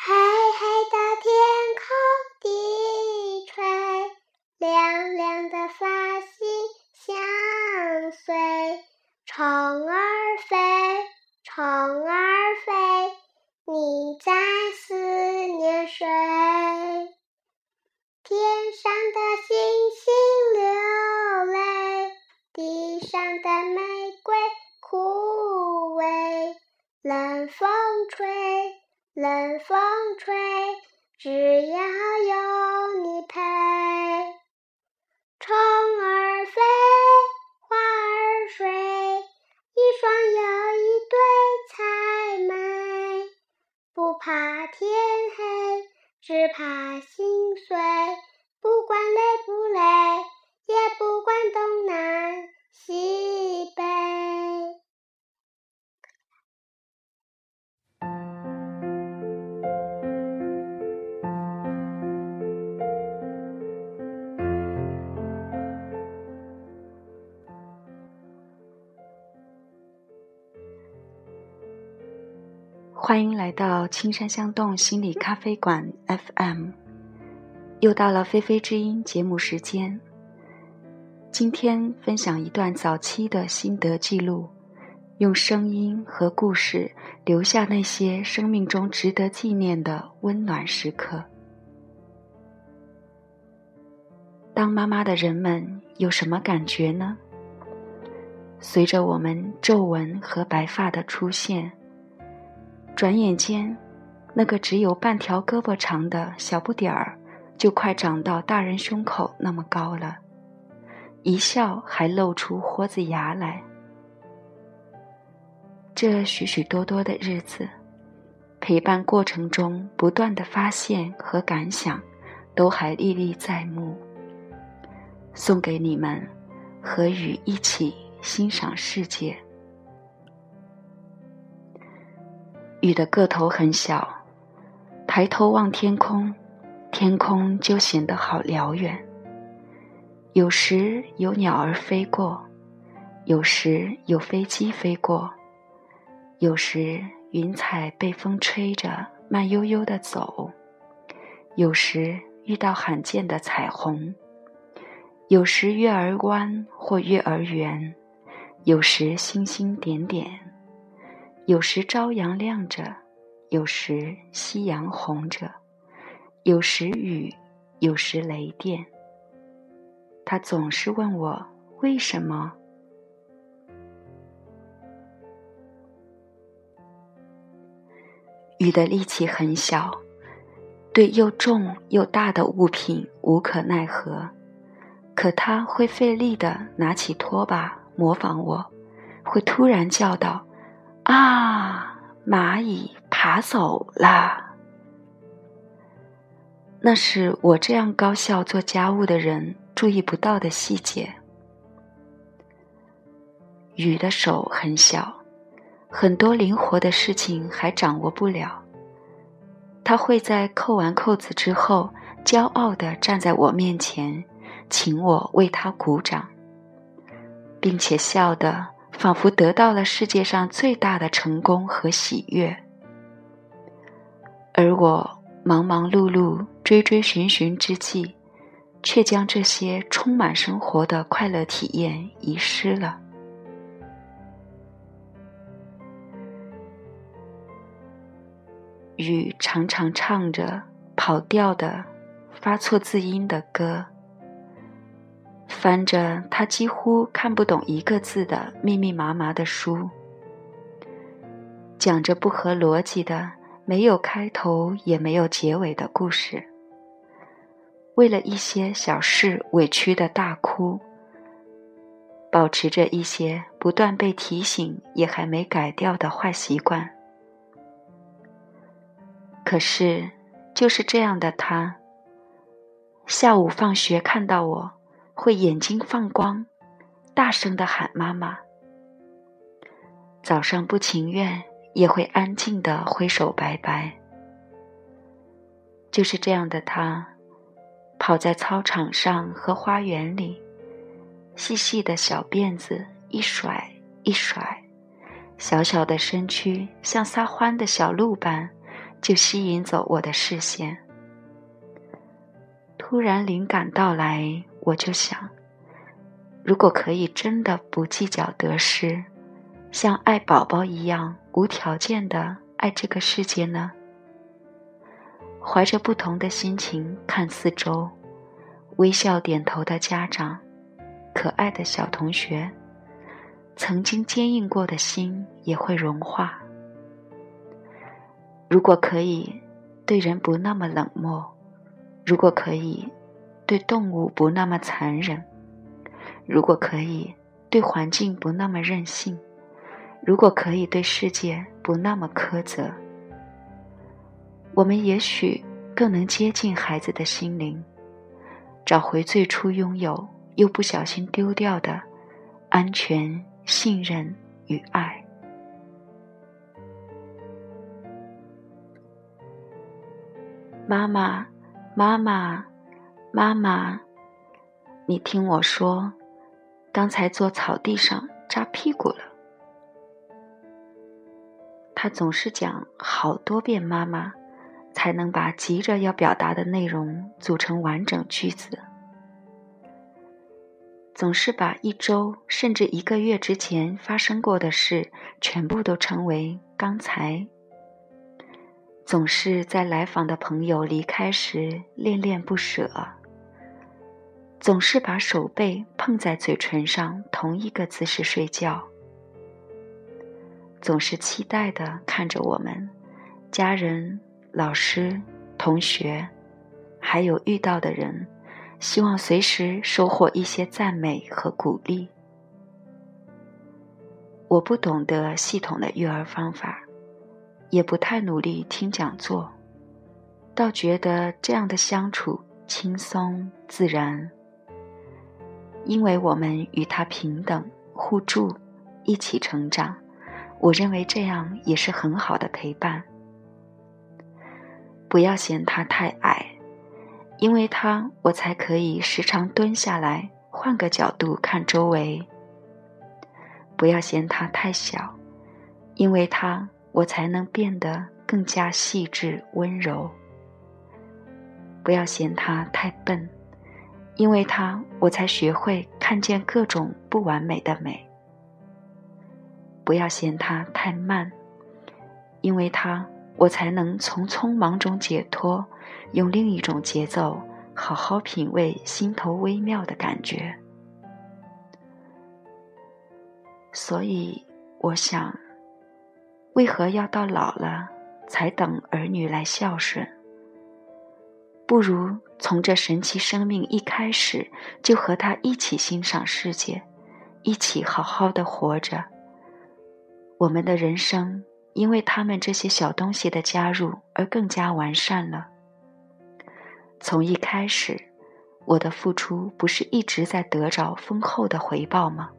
黑黑的天空低垂，亮亮的发星相随。虫儿飞，虫儿飞，你在思念谁？天上的星星流泪，地上的玫瑰枯萎。冷风吹，冷风吹，只要有你欢迎来到青山香动心理咖啡馆 FM，又到了菲菲之音节目时间。今天分享一段早期的心得记录，用声音和故事留下那些生命中值得纪念的温暖时刻。当妈妈的人们有什么感觉呢？随着我们皱纹和白发的出现。转眼间，那个只有半条胳膊长的小不点儿，就快长到大人胸口那么高了，一笑还露出豁子牙来。这许许多多的日子，陪伴过程中不断的发现和感想，都还历历在目。送给你们，和雨一起欣赏世界。雨的个头很小，抬头望天空，天空就显得好辽远。有时有鸟儿飞过，有时有飞机飞过，有时云彩被风吹着慢悠悠的走，有时遇到罕见的彩虹，有时月儿弯或月儿圆，有时星星点点。有时朝阳亮着，有时夕阳红着，有时雨，有时雷电。他总是问我为什么。雨的力气很小，对又重又大的物品无可奈何，可他会费力的拿起拖把模仿我，会突然叫道。啊！蚂蚁爬走了。那是我这样高效做家务的人注意不到的细节。雨的手很小，很多灵活的事情还掌握不了。他会在扣完扣子之后，骄傲的站在我面前，请我为他鼓掌，并且笑的。仿佛得到了世界上最大的成功和喜悦，而我忙忙碌碌、追追寻寻之际，却将这些充满生活的快乐体验遗失了。雨常常唱着跑调的、发错字音的歌。翻着他几乎看不懂一个字的密密麻麻的书，讲着不合逻辑的、没有开头也没有结尾的故事，为了一些小事委屈的大哭，保持着一些不断被提醒也还没改掉的坏习惯。可是，就是这样的他，下午放学看到我。会眼睛放光，大声的喊妈妈。早上不情愿，也会安静的挥手拜拜。就是这样的他，跑在操场上和花园里，细细的小辫子一甩一甩，小小的身躯像撒欢的小鹿般，就吸引走我的视线。突然灵感到来，我就想：如果可以真的不计较得失，像爱宝宝一样无条件的爱这个世界呢？怀着不同的心情看四周，微笑点头的家长，可爱的小同学，曾经坚硬过的心也会融化。如果可以，对人不那么冷漠；如果可以，对动物不那么残忍；如果可以，对环境不那么任性；如果可以，对世界不那么苛责。我们也许更能接近孩子的心灵，找回最初拥有又不小心丢掉的安全、信任与爱。妈妈，妈妈，妈妈，你听我说，刚才坐草地上扎屁股了。他总是讲好多遍“妈妈”。才能把急着要表达的内容组成完整句子。总是把一周甚至一个月之前发生过的事全部都称为“刚才”。总是在来访的朋友离开时恋恋不舍。总是把手背碰在嘴唇上同一个姿势睡觉。总是期待的看着我们家人。老师、同学，还有遇到的人，希望随时收获一些赞美和鼓励。我不懂得系统的育儿方法，也不太努力听讲座，倒觉得这样的相处轻松自然。因为我们与他平等互助，一起成长，我认为这样也是很好的陪伴。不要嫌他太矮，因为他我才可以时常蹲下来，换个角度看周围。不要嫌他太小，因为他我才能变得更加细致温柔。不要嫌他太笨，因为他我才学会看见各种不完美的美。不要嫌他太慢，因为他。我才能从匆忙中解脱，用另一种节奏好好品味心头微妙的感觉。所以，我想，为何要到老了才等儿女来孝顺？不如从这神奇生命一开始就和他一起欣赏世界，一起好好的活着。我们的人生。因为他们这些小东西的加入而更加完善了。从一开始，我的付出不是一直在得着丰厚的回报吗？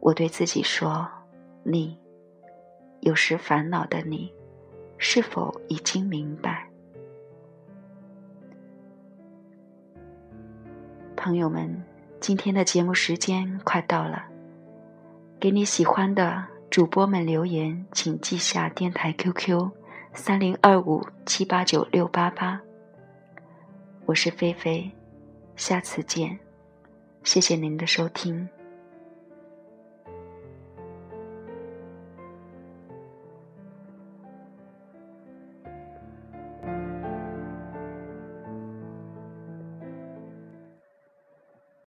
我对自己说：“你，有时烦恼的你，是否已经明白？”朋友们，今天的节目时间快到了，给你喜欢的。主播们留言，请记下电台 QQ：三零二五七八九六八八。我是菲菲，下次见，谢谢您的收听。